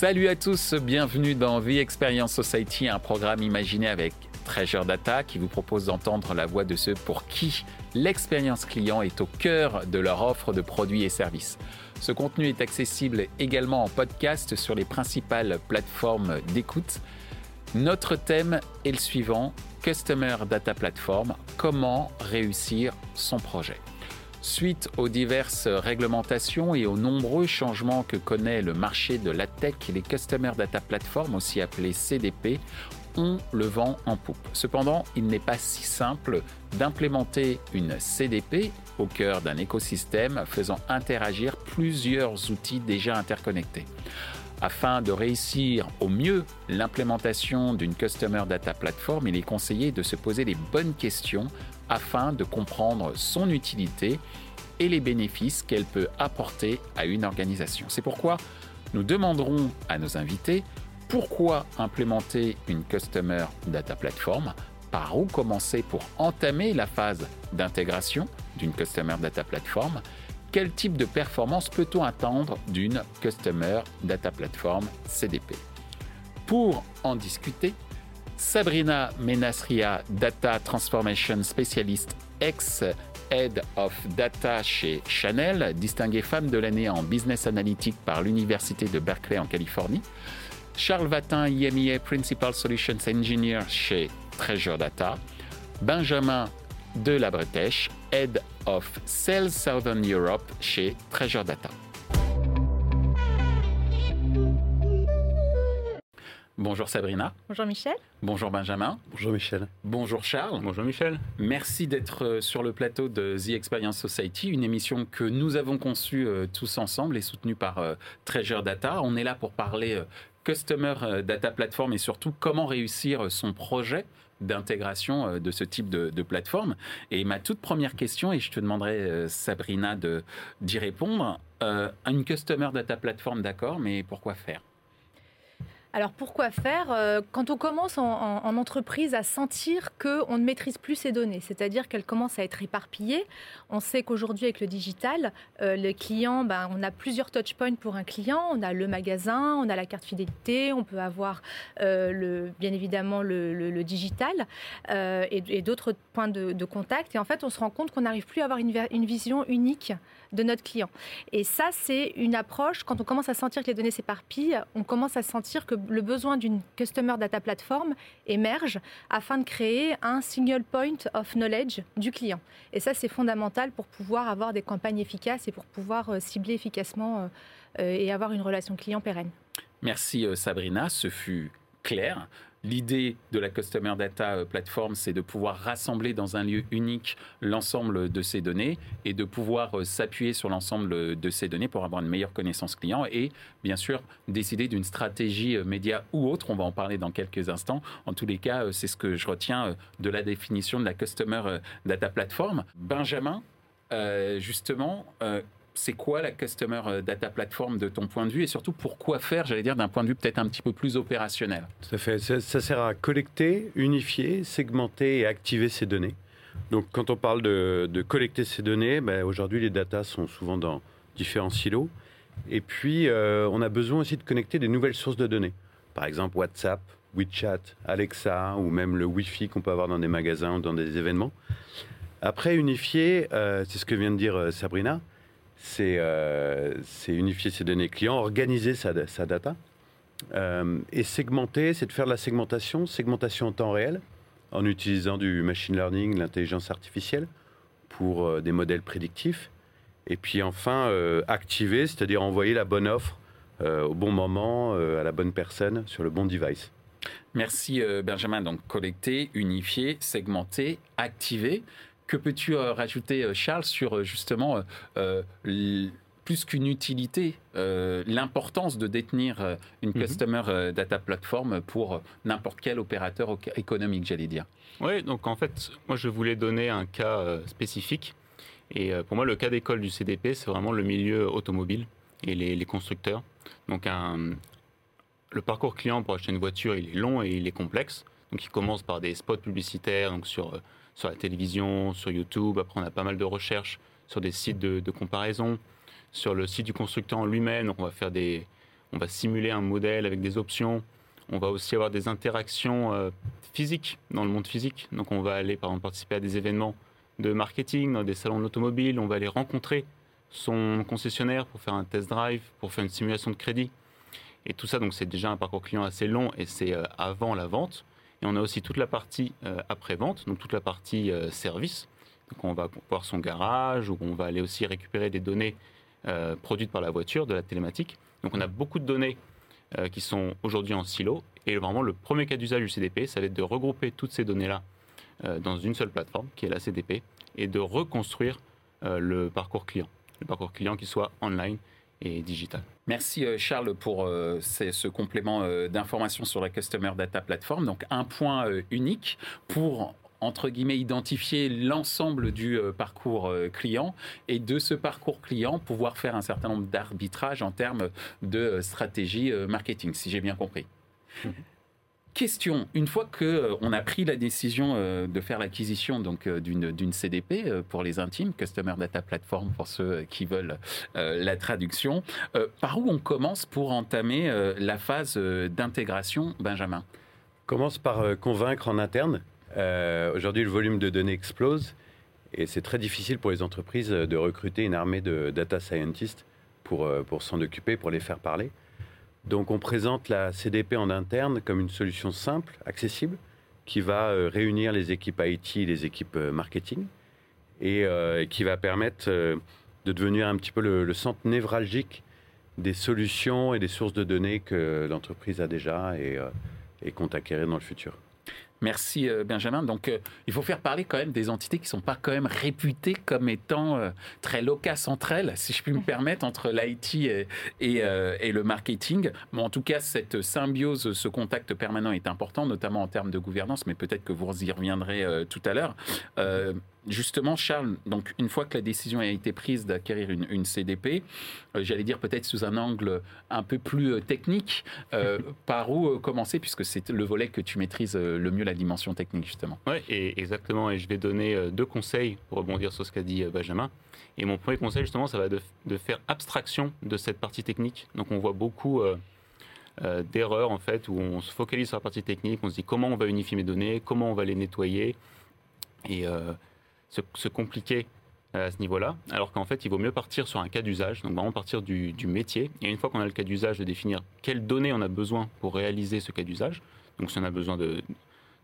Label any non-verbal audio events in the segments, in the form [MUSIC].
Salut à tous, bienvenue dans The Experience Society, un programme imaginé avec Treasure Data qui vous propose d'entendre la voix de ceux pour qui l'expérience client est au cœur de leur offre de produits et services. Ce contenu est accessible également en podcast sur les principales plateformes d'écoute. Notre thème est le suivant, Customer Data Platform, comment réussir son projet. Suite aux diverses réglementations et aux nombreux changements que connaît le marché de la tech, les Customer Data Platform, aussi appelés CDP, ont le vent en poupe. Cependant, il n'est pas si simple d'implémenter une CDP au cœur d'un écosystème faisant interagir plusieurs outils déjà interconnectés. Afin de réussir au mieux l'implémentation d'une Customer Data Platform, il est conseillé de se poser les bonnes questions afin de comprendre son utilité et les bénéfices qu'elle peut apporter à une organisation. C'est pourquoi nous demanderons à nos invités pourquoi implémenter une Customer Data Platform, par où commencer pour entamer la phase d'intégration d'une Customer Data Platform, quel type de performance peut-on attendre d'une Customer Data Platform CDP. Pour en discuter, Sabrina Menasria, Data Transformation Specialist ex-Head of Data chez Chanel, distinguée femme de l'année en Business Analytics par l'Université de Berkeley en Californie. Charles Vatin, IMEA Principal Solutions Engineer chez Treasure Data. Benjamin de la Bretèche, Head of Sales Southern Europe chez Treasure Data. Bonjour Sabrina. Bonjour Michel. Bonjour Benjamin. Bonjour Michel. Bonjour Charles. Bonjour Michel. Merci d'être euh, sur le plateau de The Experience Society, une émission que nous avons conçue euh, tous ensemble et soutenue par euh, Treasure Data. On est là pour parler Customer Data Platform et surtout comment réussir son projet d'intégration de ce type de, de, plateforme. Et ma toute première question, et je te demanderai Sabrina d'y répondre, une Customer Data Platform, d'accord, mais pourquoi faire? Alors pourquoi faire euh, Quand on commence en, entreprise à sentir qu'on ne maîtrise plus ses données, c'est-à-dire qu'elles commencent à être éparpillées, on sait qu'aujourd'hui avec le digital, euh, les clients, ben, on a plusieurs touchpoints pour un client, on a le magasin, on a la carte fidélité, on peut avoir euh, le, bien évidemment le, digital et, d'autres points de, contact. Et en fait, on se rend compte qu'on n'arrive plus à avoir une vision unique de notre client. Et ça, c'est une approche, quand on commence à sentir que les données s'éparpillent, on commence à sentir que le besoin d'une Customer Data Platform émerge afin de créer un single point of knowledge du client. Et ça, c'est fondamental pour pouvoir avoir des campagnes efficaces et pour pouvoir euh, cibler efficacement euh, euh, et avoir une relation client pérenne. Merci Sabrina, ce fut clair. L'idée de la Customer Data euh, Platform, c'est de pouvoir rassembler dans un lieu unique l'ensemble de ces données et de pouvoir euh, s'appuyer sur l'ensemble de ces données pour avoir une meilleure connaissance client et bien sûr décider d'une stratégie euh, média ou autre. On va en parler dans quelques instants. En tous les cas, c'est ce que je retiens de la définition de la Customer Data Platform. Benjamin, justement, c'est quoi la Customer euh, Data Platform de ton point de vue et surtout pourquoi faire, j'allais dire, d'un point de vue peut-être un petit peu plus opérationnel? Ça, sert à collecter, unifier, segmenter et activer ces données. Donc quand on parle de, collecter ces données, ben, aujourd'hui les datas sont souvent dans différents silos. Et puis euh, on a besoin aussi de connecter des nouvelles sources de données. Par exemple WhatsApp, WeChat, Alexa ou même le Wi-Fi qu'on peut avoir dans des magasins ou dans des événements. Après, unifier, euh, c'est ce que vient de dire Sabrina, euh, c'est unifier ses données clients, organiser sa, data. Euh, et segmenter, c'est de faire de la segmentation, segmentation en temps réel, en utilisant du machine learning, l'intelligence artificielle, pour euh, des modèles prédictifs. Et puis enfin, activer, c'est-à-dire envoyer la bonne offre au bon moment, à la bonne personne, sur le bon device. Merci Benjamin. Donc collecter, unifier, segmenter, activer. Que peux-tu euh, rajouter, euh, Charles, sur euh, justement plus qu'une utilité, l'importance de détenir une mhm. Customer Data Platform pour n'importe quel opérateur économique, j'allais dire? Oui, donc en fait, moi je voulais donner un cas spécifique. Et pour moi, le cas d'école du CDP, c'est vraiment le milieu automobile et les, constructeurs. Donc un, le parcours client pour acheter une voiture, il est long et il est complexe. Donc il commence par des spots publicitaires donc sur sur la télévision, sur YouTube. Après, on a pas mal de recherches sur des sites de, comparaison. Sur le site du constructeur lui-même, on va faire des, on va simuler un modèle avec des options. On va aussi avoir des interactions euh, physiques dans le monde physique. Donc on va aller par exemple participer à des événements de marketing, dans des salons d'automobile. On va aller rencontrer son concessionnaire pour faire un test drive, pour faire une simulation de crédit. Et tout ça, donc c'est déjà un parcours client assez long et c'est euh, avant la vente. Et on a aussi toute la partie euh, après-vente, donc toute la partie service. Donc on va voir son garage, ou on va aller aussi récupérer des données produites par la voiture, de la télématique. Donc on a beaucoup de données euh, qui sont aujourd'hui en silo. Et vraiment, le premier cas d'usage du CDP, ça va être de regrouper toutes ces données-là euh, dans une seule plateforme, qui est la CDP, et de reconstruire euh, le parcours client. Le parcours client qui soit online et digital. Merci Charles pour ce complément d'information sur la Customer Data Platform. Donc un point unique pour entre guillemets, identifier l'ensemble du euh, parcours euh, client et de ce parcours client pouvoir faire un certain nombre d'arbitrages en termes de euh, stratégie marketing, si j'ai bien compris. Question, une fois qu'on a pris la décision de faire l'acquisition donc d'une CDP pour les intimes, Customer Data Platform pour ceux qui veulent la traduction, par où on commence pour entamer la phase d'intégration, Benjamin? Commence par convaincre en interne. Euh, aujourd'hui, le volume de données explose et c'est très difficile pour les entreprises de recruter une armée de data scientists pour, euh, pour s'en occuper, pour les faire parler. Donc on présente la CDP en interne comme une solution simple, accessible, qui va euh, réunir les équipes IT et les équipes marketing et qui va permettre de devenir un petit peu le, centre névralgique des solutions et des sources de données que l'entreprise a déjà et, et compte acquérir dans le futur. Merci euh, Benjamin. Donc euh, il faut faire parler quand même des entités qui ne sont pas quand même réputées comme étant euh, très loquaces entre elles, si je puis me [LAUGHS] permettre, entre l'IT et, et, le marketing. Mais en tout cas, cette symbiose, ce contact permanent est important, notamment en termes de gouvernance, mais peut-être que vous y reviendrez tout à l'heure. Justement, Charles, donc une fois que la décision a été prise d'acquérir une, CDP, euh, j'allais dire peut-être sous un angle un peu plus euh, technique, euh, [LAUGHS] par où commencer, puisque c'est le volet que tu maîtrises le mieux, la dimension technique, justement. Oui, exactement. Et je vais donner deux conseils pour rebondir sur ce qu'a dit Benjamin. Et mon premier conseil, justement, ça va de, de, faire abstraction de cette partie technique. Donc, on voit beaucoup d'erreurs, en fait, où on se focalise sur la partie technique, on se dit comment on va unifier mes données, comment on va les nettoyer. Et se, compliquer euh, à ce niveau-là, alors qu'en fait, il vaut mieux partir sur un cas d'usage, donc vraiment partir du, métier. Et une fois qu'on a le cas d'usage, de définir quelles données on a besoin pour réaliser ce cas d'usage. Donc, si on a besoin de,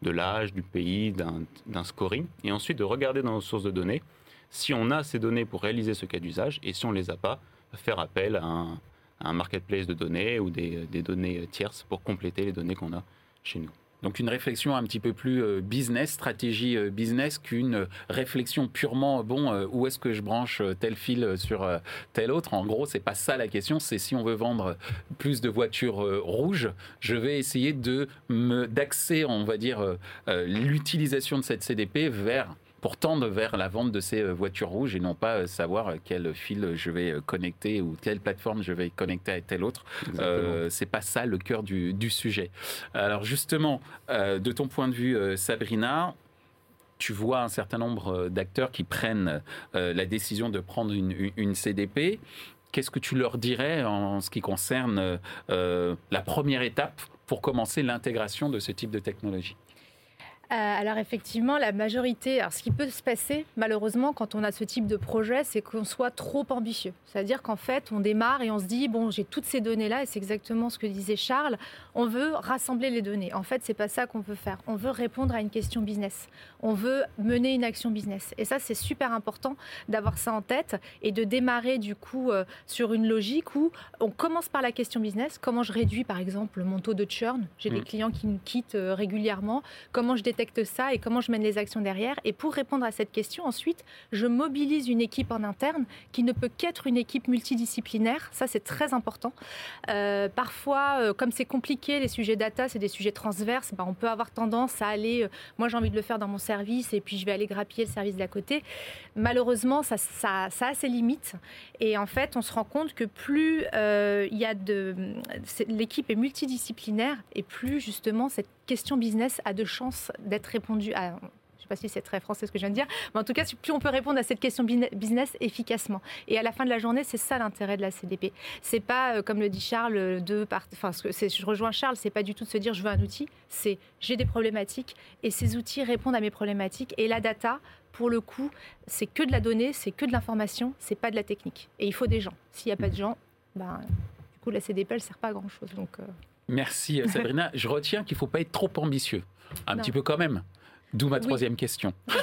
de l'âge, du pays, d'un scoring, et ensuite de regarder dans nos sources de données si on a ces données pour réaliser ce cas d'usage, et si on ne les a pas, faire appel à un, marketplace de données ou des données tierces pour compléter les données qu'on a chez nous. Donc une réflexion un petit peu plus euh, business, stratégie euh, business, qu'une réflexion purement bon euh, où est-ce que je branche tel fil sur tel autre. En gros, c'est pas ça la question. C'est si on veut vendre plus de voitures rouges, je vais essayer de me d'axer, on va dire, l'utilisation de cette CDP vers pour tendre vers la vente de ces euh, voitures rouges et non pas euh, savoir euh, quel fil je vais connecter ou quelle plateforme je vais connecter à telle autre. Euh, c'est pas ça le cœur du, sujet. Alors justement, de ton point de vue, Sabrina, tu vois un certain nombre d'acteurs qui prennent la décision de prendre une, CDP. Qu'est-ce que tu leur dirais en ce qui concerne la première étape pour commencer l'intégration de ce type de technologie? Alors effectivement, la majorité, alors ce qui peut se passer malheureusement quand on a ce type de projet, c'est qu'on soit trop ambitieux. C'est-à-dire qu'en fait, on démarre et on se dit, bon, j'ai toutes ces données-là, et c'est exactement ce que disait Charles, on veut rassembler les données. En fait, c'est pas ça qu'on veut faire. On veut répondre à une question business. On veut mener une action business. Et ça, c'est super important d'avoir ça en tête et de démarrer du coup euh, sur une logique où on commence par la question business. Comment je réduis par exemple mon taux de churn? J'ai des mm. clients qui nous quittent euh, régulièrement. Comment je détecte ça et comment je mène les actions derrière Et pour répondre à cette question, ensuite, je mobilise une équipe en interne qui ne peut qu'être une équipe multidisciplinaire. Ça, c'est très important. Euh, parfois, comme c'est compliqué les sujets data, c'est des sujets transverses. Ben, on peut avoir tendance à aller, euh, moi j'ai envie de le faire dans mon service et puis je vais aller grappiller le service d'à côté. Malheureusement, ça, ça, a ses limites. Et en fait, on se rend compte que plus euh, il y a de, l'équipe est multidisciplinaire et plus justement cette question business a de chances d'être répondue. À, sais pas si c'est très français ce que je viens de dire, mais en tout cas, plus on peut répondre à cette question business efficacement. Et à la fin de la journée, c'est ça l'intérêt de la CDP. C'est pas, euh, comme le dit Charles, de enfin, je rejoins Charles, c'est pas du tout de se dire je veux un outil, c'est j'ai des problématiques et ces outils répondent à mes problématiques. Et la data, pour le coup, c'est que de la donnée, c'est que de l'information, c'est pas de la technique. Et il faut des gens. S'il n'y a pas de gens, ben, du coup, la CDP, elle sert pas à grand chose. Donc, euh. Merci Sabrina. [LAUGHS] Je retiens qu'il ne faut pas être trop ambitieux. Un petit peu quand même. D'où ma troisième question. [LAUGHS]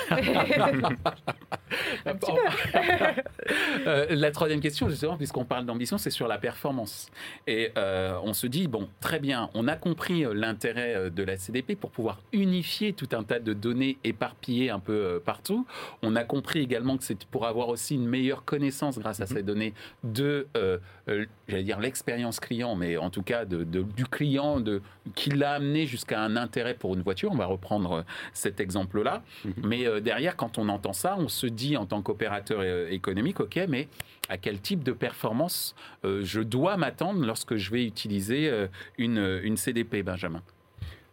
[LAUGHS] Euh, la troisième question, justement, puisqu'on parle d'ambition, c'est sur la performance. Et euh, on se dit, bon, très bien, on a compris euh, l'intérêt de la CDP pour pouvoir unifier tout un tas de données éparpillées un peu partout. On a compris également que c'est pour avoir aussi une meilleure connaissance grâce à ces mhm. données de, j'allais dire, l'expérience client, mais en tout cas de, du client, de, qui l'a amené jusqu'à un intérêt pour une voiture. On va reprendre cette exemple-là. Mhm. Mais euh, derrière, quand on entend ça, on se dit en tant qu'opérateur euh, économique, OK, mais à quel type de performance euh, je dois m'attendre lorsque je vais utiliser une, une CDP, Benjamin?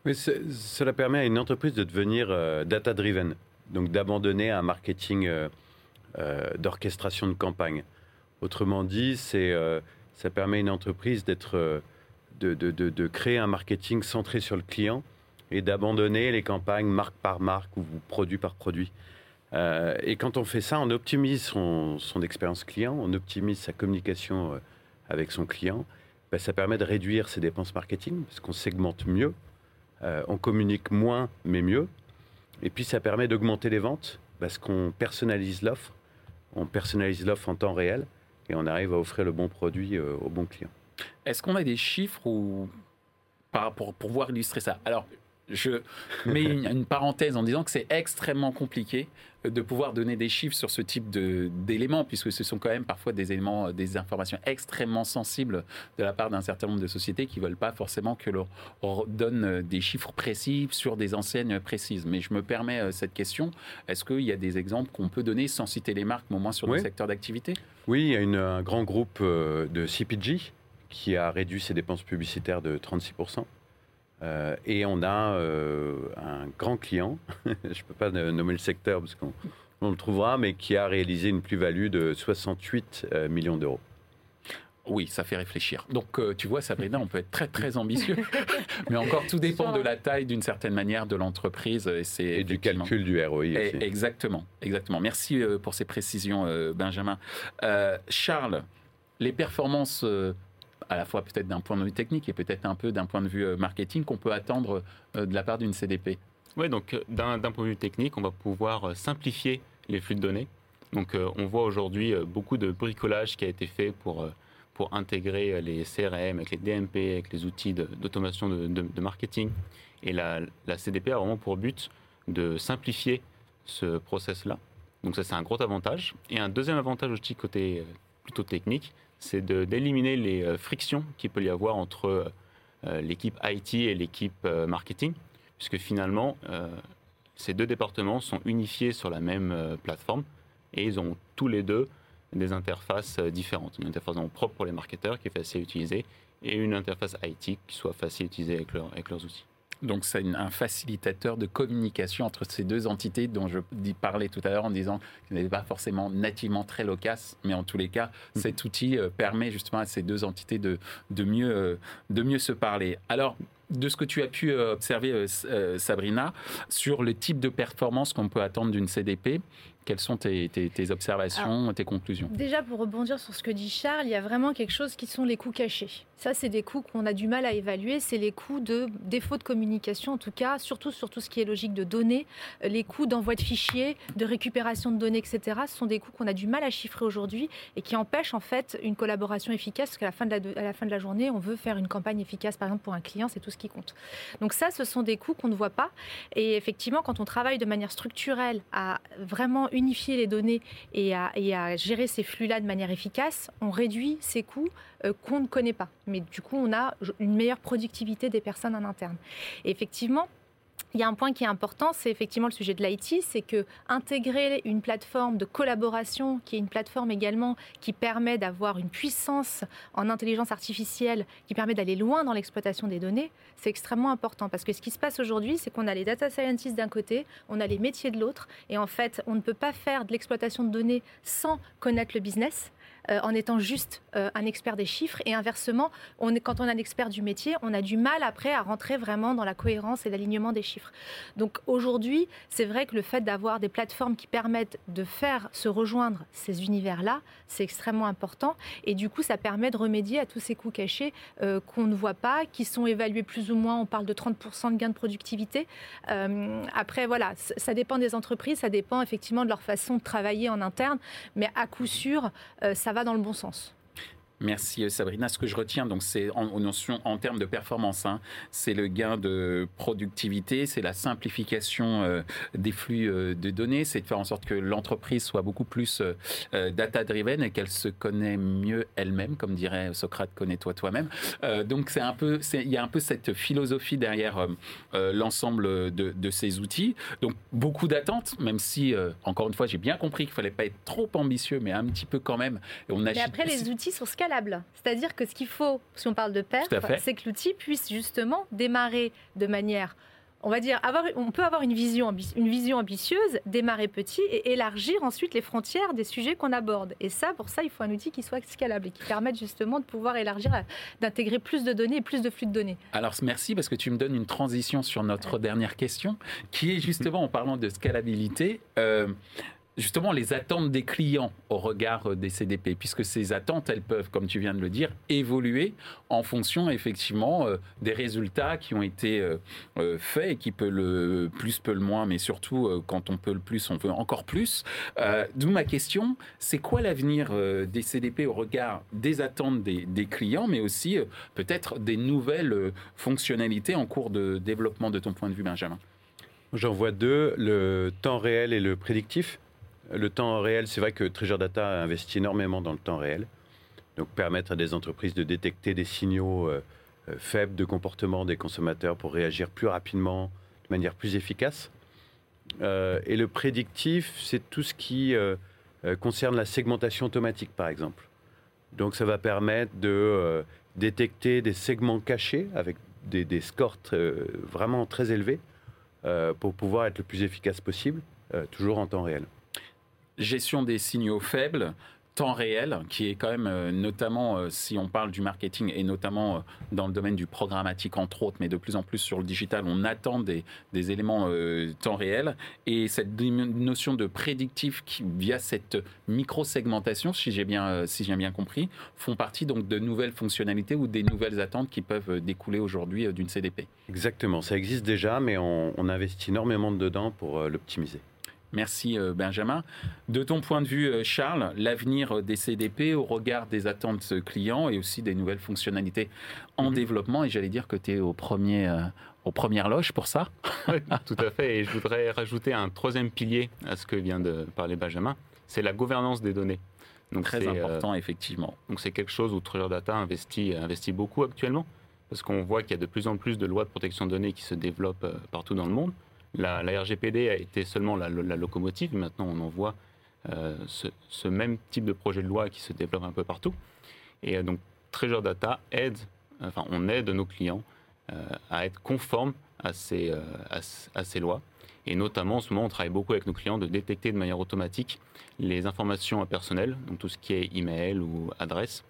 Mais cela permet à une entreprise de devenir data-driven, donc d'abandonner un marketing d'orchestration de campagne. Autrement dit, c'est ça permet à une entreprise d'être, de, de, de, de, créer un marketing centré sur le client et d'abandonner les campagnes marque par marque ou produit par produit. Euh, et quand on fait ça, on optimise son, expérience client, on optimise sa communication euh, avec son client. Ben, ça permet de réduire ses dépenses marketing parce qu'on segmente mieux, euh, on communique moins mais mieux. Et puis ça permet d'augmenter les ventes parce qu'on personnalise l'offre, on personnalise l'offre en temps réel et on arrive à offrir le bon produit au bon client. Est-ce qu'on a des chiffres ou pour pouvoir illustrer ça? Alors, je mets une, parenthèse en disant que c'est extrêmement compliqué de pouvoir donner des chiffres sur ce type d'éléments, puisque ce sont quand même parfois des éléments, des informations extrêmement sensibles de la part d'un certain nombre de sociétés qui ne veulent pas forcément que l'on donne des chiffres précis sur des enseignes précises. Mais je me permets euh, cette question. Est-ce qu'il y a des exemples qu'on peut donner sans citer les marques, mais au moins sur le secteur d'activité? Oui, il y a une, un grand groupe euh, de CPG qui a réduit ses dépenses publicitaires de 36%. Euh, et on a euh, un grand client, [LAUGHS] je ne peux pas nommer le secteur parce qu'on le trouvera, mais qui a réalisé une plus-value de 68 euh, millions d'euros. Oui, ça fait réfléchir. Donc, tu vois, Sabrina, on peut être très, très ambitieux. [LAUGHS] Mais encore, tout dépend de la taille, d'une certaine manière, de l'entreprise. Et, et du calcul du ROI aussi. Exactement, exactement. Merci pour ces précisions, Benjamin. Charles, les performances à la fois peut-être d'un point de vue technique et peut-être un peu d'un point de vue euh, marketing qu'on peut attendre euh, de la part d'une CDP Oui, donc euh, d'un point de vue technique, on va pouvoir simplifier les flux de données. Donc on voit aujourd'hui beaucoup de bricolage qui a été fait pour, pour intégrer les CRM avec les DMP, avec les outils d'automation de, marketing. Et la CDP a vraiment pour but de simplifier ce process-là. Donc ça, c'est un gros avantage. Et un deuxième avantage aussi côté plutôt technique, c'est d'éliminer les euh, frictions qu'il peut y avoir entre euh, l'équipe IT et l'équipe euh, marketing, puisque finalement, ces deux départements sont unifiés sur la même plateforme et ils ont tous les deux des interfaces différentes. Une interface propre pour les marketeurs qui est facile à utiliser et une interface IT qui soit facile à utiliser avec leurs outils. Donc c'est un facilitateur de communication entre ces deux entités dont je parlais tout à l'heure en disant qu'il n'est pas forcément nativement très loquace, mais en tous les cas, mm-hmm. cet outil euh, permet justement à ces deux entités de, de, mieux, euh, de mieux se parler. Alors, de ce que tu as pu euh, observer, Sabrina, sur le type de performance qu'on peut attendre d'une CDP, quelles sont tes, observations, tes conclusions Déjà, pour rebondir sur ce que dit Charles, il y a vraiment quelque chose qui sont les coûts cachés. Ça, c'est des coûts qu'on a du mal à évaluer. C'est les coûts de défaut de communication, en tout cas, surtout sur tout ce qui est logique de données, euh, les coûts d'envoi de fichiers, de récupération de données, etc. Ce sont des coûts qu'on a du mal à chiffrer aujourd'hui et qui empêchent en fait une collaboration efficace. Parce qu'à la fin de la, à la fin de la journée, on veut faire une campagne efficace, par exemple pour un client, c'est tout ce qui compte. Donc ça, ce sont des coûts qu'on ne voit pas. Et effectivement, quand on travaille de manière structurelle à vraiment unifier les données et à, gérer ces flux-là de manière efficace, on réduit ces coûts euh, qu'on ne connaît pas. Mais du coup, on a une meilleure productivité des personnes en interne. Effectivement, il y a un point qui est important, c'est effectivement le sujet de l'IT, c'est que intégrer une plateforme de collaboration, qui est une plateforme également qui permet d'avoir une puissance en intelligence artificielle, qui permet d'aller loin dans l'exploitation des données, c'est extrêmement important. Parce que ce qui se passe aujourd'hui, c'est qu'on a les data scientists d'un côté, on a les métiers de l'autre, et en fait, on ne peut pas faire de l'exploitation de données sans connaître le business. Euh, en étant juste euh, un expert des chiffres. Et inversement, quand on est un expert du métier, on a du mal après à rentrer vraiment dans la cohérence et l'alignement des chiffres. Donc aujourd'hui, c'est vrai que le fait d'avoir des plateformes qui permettent de faire se rejoindre ces univers-là, c'est extrêmement important. Et du coup, ça permet de remédier à tous ces coûts cachés euh, qu'on ne voit pas, qui sont évalués plus ou moins. On parle de 30% de gains de productivité. après, voilà, ça dépend des entreprises, ça dépend effectivement de leur façon de travailler en interne. Mais à coup sûr, ça va dans le bon sens. Merci euh, Sabrina. Ce que je retiens, donc, c'est en, en, termes de performance, hein, c'est le gain de productivité, c'est la simplification euh, des flux euh, de données, c'est de faire en sorte que l'entreprise soit beaucoup plus data-driven et qu'elle se connaît mieux elle-même, comme dirait Socrate, connais-toi toi-même. donc c'est un peu, il y a un peu cette philosophie derrière l'ensemble de, de, ces outils. Donc beaucoup d'attentes, même si, encore une fois, j'ai bien compris qu'il fallait pas être trop ambitieux, mais un petit peu quand même. Et on mais après, les outils sont scalables. C'est-à-dire que ce qu'il faut, si on parle de perf, c'est que l'outil puisse justement démarrer de manière on va dire, avoir, on peut avoir une vision, une vision ambitieuse, démarrer petit et élargir ensuite les frontières des sujets qu'on aborde. Et ça, pour ça, il faut un outil qui soit scalable et qui permette justement de pouvoir élargir, d'intégrer plus de données et plus de flux de données. Alors merci parce que tu me donnes une transition sur notre dernière question, qui est justement en parlant de scalabilité. Euh, justement les attentes des clients au regard euh, des CDP, puisque ces attentes, elles peuvent, comme tu viens de le dire, évoluer en fonction effectivement euh, des résultats qui ont été euh, faits et qui peut le plus, peut le moins, mais surtout quand on peut le plus, on veut encore plus. D'où ma question, c'est quoi l'avenir des CDP au regard des attentes des, des clients, mais aussi peut-être des nouvelles fonctionnalités en cours de développement de ton point de vue, Benjamin? J'en vois deux, le temps réel et le prédictif. Le temps réel, c'est vrai que Treasure Data investit énormément dans le temps réel. Donc permettre à des entreprises de détecter des signaux euh, euh, faibles de comportement des consommateurs pour réagir plus rapidement, de manière plus efficace. Euh, et le prédictif, c'est tout ce qui concerne la segmentation automatique, par exemple. Donc ça va permettre de détecter des segments cachés avec des, des scores vraiment très élevés pour pouvoir être le plus efficace possible, toujours en temps réel gestion des signaux faibles, temps réel, qui est quand même euh, notamment, euh, si on parle du marketing et notamment euh, dans le domaine du programmatique entre autres, mais de plus en plus sur le digital, on attend des, éléments temps réel. Et cette notion de prédictif qui, via cette micro-segmentation, si j'ai bien, compris, font partie donc de nouvelles fonctionnalités ou des nouvelles attentes qui peuvent découler aujourd'hui d'une CDP. Exactement, ça existe déjà, mais on investit énormément dedans pour l'optimiser. Merci euh, Benjamin. De ton point de vue, euh, Charles, l'avenir des CDP au regard des attentes clients et aussi des nouvelles fonctionnalités en mhm. développement, et j'allais dire que tu es au premier, euh, aux premières loges pour ça. [LAUGHS] tout à fait, et je voudrais rajouter un troisième pilier à ce que vient de parler Benjamin, c'est la gouvernance des données. Donc Très important, effectivement. Donc c'est quelque chose où Treasure Data investit, investit beaucoup actuellement, parce qu'on voit qu'il y a de plus en plus de lois de protection de données qui se développent partout dans le monde. La, RGPD a été seulement la, locomotive. Maintenant, on en voit euh, ce, même type de projet de loi qui se développe un peu partout. Et euh, donc, Treasure Data aide, enfin, on aide nos clients euh, à être conformes à ces, lois. Et notamment, en ce moment, on travaille beaucoup avec nos clients de détecter de manière automatique les informations personnelles, donc tout ce qui est email ou adresse,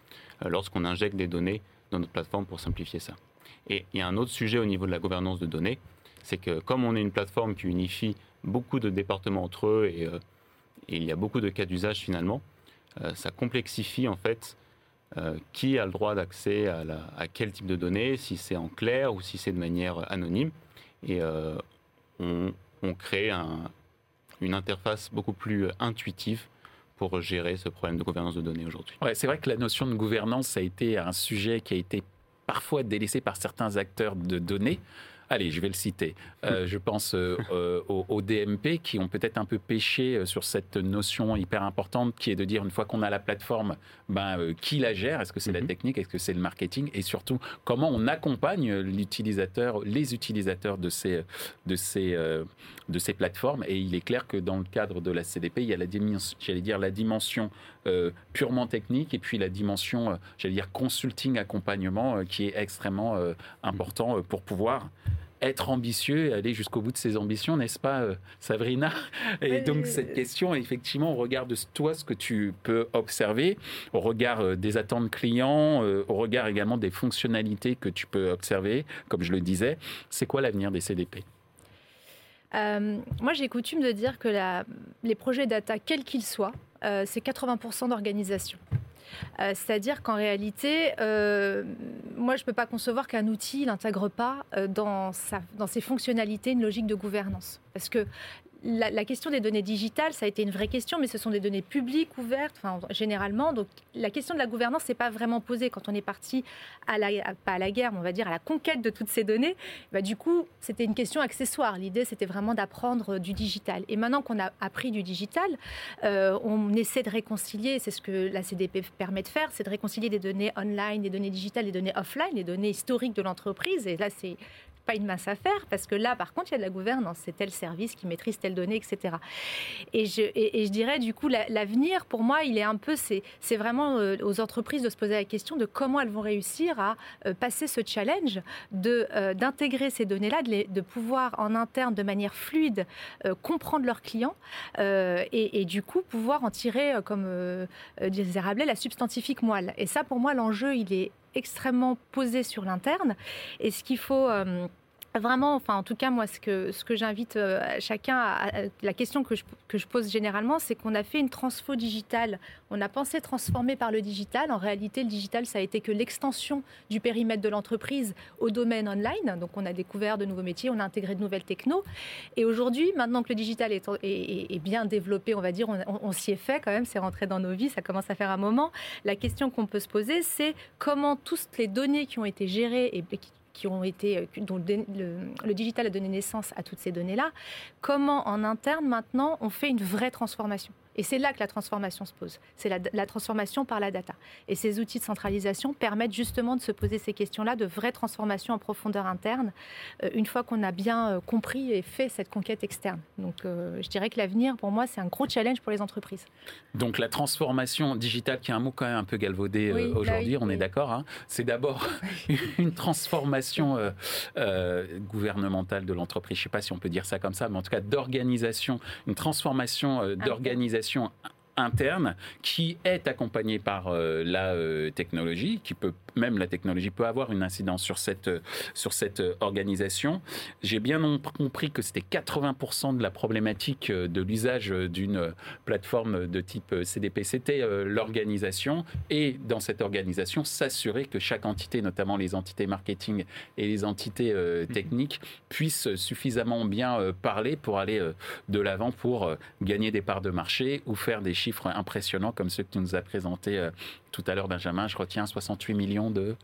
lorsqu'on injecte des données dans notre plateforme pour simplifier ça. Et il y a un autre sujet au niveau de la gouvernance de données, c'est que comme on est une plateforme qui unifie beaucoup de départements entre eux et, euh, il y a beaucoup de cas d'usage finalement, euh, ça complexifie en fait euh, qui a le droit d'accès à, quel type de données, si c'est en clair ou si c'est de manière anonyme. Et on, crée une interface beaucoup plus intuitive pour gérer ce problème de gouvernance de données aujourd'hui. Ouais, c'est vrai que la notion de gouvernance a été un sujet qui a été parfois délaissé par certains acteurs de données. Allez, je vais le citer. Euh, je pense aux, DMP qui ont peut-être un peu péché sur cette notion hyper importante qui est de dire une fois qu'on a la plateforme, ben, qui la gère? Est-ce que c'est la mhm. technique? Est-ce que c'est le marketing? Et surtout, comment on accompagne l'utilisateur, les utilisateurs de ces, de ces, de ces plateformes? Et il est clair que dans le cadre de la CDP, il y a la dimension, j'allais dire, la dimension purement technique et puis la dimension, j'allais dire, consulting, accompagnement qui est extrêmement important pour pouvoir être ambitieux et aller jusqu'au bout de ses ambitions, n'est-ce pas, euh, Sabrina? Et donc, cette question, effectivement, au regard de toi, ce que tu peux observer, au regard euh, des attentes clients, euh, au regard également des fonctionnalités que tu peux observer, comme je le disais, c'est quoi l'avenir des CDP moi, j'ai coutume de dire que la, les projets data, quels qu'ils soient, c'est 80% d'organisation. Euh, c'est-à-dire qu'en réalité, euh, moi, je ne peux pas concevoir qu'un outil n'intègre pas euh, dans, dans ses fonctionnalités une logique de gouvernance. Parce que la, question des données digitales, ça a été une vraie question, mais ce sont des données publiques, ouvertes, enfin, généralement. Donc, la question de la gouvernance n'est pas vraiment posée quand on est parti, à la, pas à la guerre, mais on va dire à la conquête de toutes ces données. Bah, du coup, c'était une question accessoire. L'idée, c'était vraiment d'apprendre du digital. Et maintenant qu'on a appris du digital, euh, on essaie de réconcilier, c'est ce que la CDP permet de faire, c'est de réconcilier des données online, des données digitales, des données offline, les données historiques de l'entreprise. Et là, c'est pas une mince affaire parce que là, par contre, il y a de la gouvernance. C'est tel service qui maîtrise telle donnée, etc. Et je, dirais, du coup, l'avenir, pour moi, il est un peu, c'est vraiment euh, aux entreprises de se poser la question de comment elles vont réussir à euh, passer ce challenge euh, d'intégrer ces données-là, de, de, pouvoir en interne, de manière fluide, comprendre leurs clients et, et, du coup pouvoir en tirer, comme disait Rabelais, la substantifique moelle. Et ça, pour moi, l'enjeu, il est extrêmement posé sur l'interne. Et ce qu'il faut vraiment, enfin en tout cas moi ce que, j'invite euh, chacun, à, la question que je, pose généralement, c'est qu'on a fait une transfo digitale, on a pensé transformer par le digital, en réalité le digital ça a été que l'extension du périmètre de l'entreprise au domaine online, donc on a découvert de nouveaux métiers, on a intégré de nouvelles technos, et aujourd'hui maintenant que le digital est, bien développé, on va dire, on, s'y est fait quand même, c'est rentré dans nos vies, ça commence à faire un moment, la question qu'on peut se poser c'est comment toutes les données qui ont été gérées et qui qui ont été, euh, dont le, digital a donné naissance à toutes ces données-là, comment en interne maintenant on fait une vraie transformation? Et c'est là que la transformation se pose. C'est la, transformation par la data. Et ces outils de centralisation permettent justement de se poser ces questions-là, de vraies transformations en profondeur interne, euh, une fois qu'on a bien euh, compris et fait cette conquête externe. Donc je dirais que l'avenir, pour moi, c'est un gros challenge pour les entreprises. Donc la transformation digitale, qui est un mot quand même un peu galvaudé bah aujourd'hui, on est d'accord, hein, c'est d'abord [LAUGHS] [LAUGHS] une transformation euh, euh, gouvernementale de l'entreprise, je ne sais pas si on peut dire ça comme ça, mais en tout cas d'organisation, une transformation euh, d'organisation interne qui est accompagnée par la technologie, qui peut même la technologie peut avoir une incidence sur cette, sur cette organisation. J'ai bien compris que c'était 80% de la problématique de l'usage d'une plateforme de type CDP, c'était euh, l'organisation. Et dans cette organisation, s'assurer que chaque entité, notamment les entités marketing et les entités euh, mhm. techniques, puissent suffisamment bien euh, parler pour aller de l'avant pour gagner des parts de marché ou faire des chiffres impressionnants comme ceux que tu nous as présentés tout à l'heure, Benjamin. Je retiens 68 millions de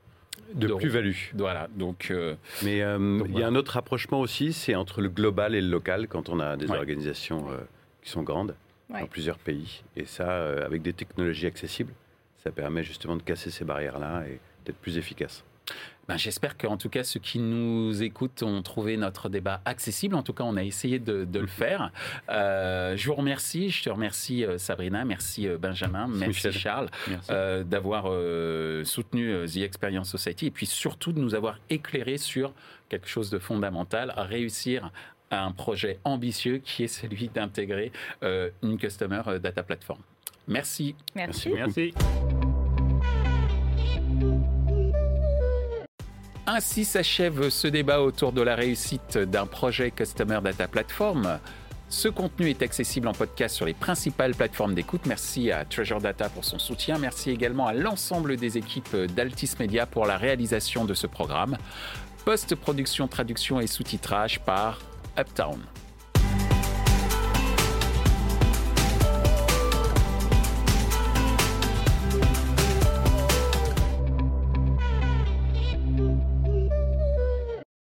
de plus-value. Voilà. Donc, euh, mais euh, il y a un autre rapprochement aussi, c'est entre le global et le local quand on a des organisations euh, qui sont grandes dans plusieurs pays. Et ça, avec des technologies accessibles, ça permet justement de casser ces barrières-là et d'être plus efficace. Ben, J'espère qu'en tout cas, ceux qui nous écoutent ont trouvé notre débat accessible. En tout cas, on a essayé de, le faire. Euh, je vous remercie. Je te remercie, euh, Sabrina. Merci, euh, Benjamin. Merci, Charles, d'avoir soutenu The Experience Society et puis surtout de nous avoir éclairé sur quelque chose de fondamental, à réussir un projet ambitieux qui est celui d'intégrer une Customer Data Platform. Merci. Merci. Merci. Ainsi s'achève ce débat autour de la réussite d'un projet Customer Data Platform. Ce contenu est accessible en podcast sur les principales plateformes d'écoute. Merci à Treasure Data pour son soutien. Merci également à l'ensemble des équipes d'Altis Media pour la réalisation de ce programme. Post-production, traduction et sous-titrage par Uptown.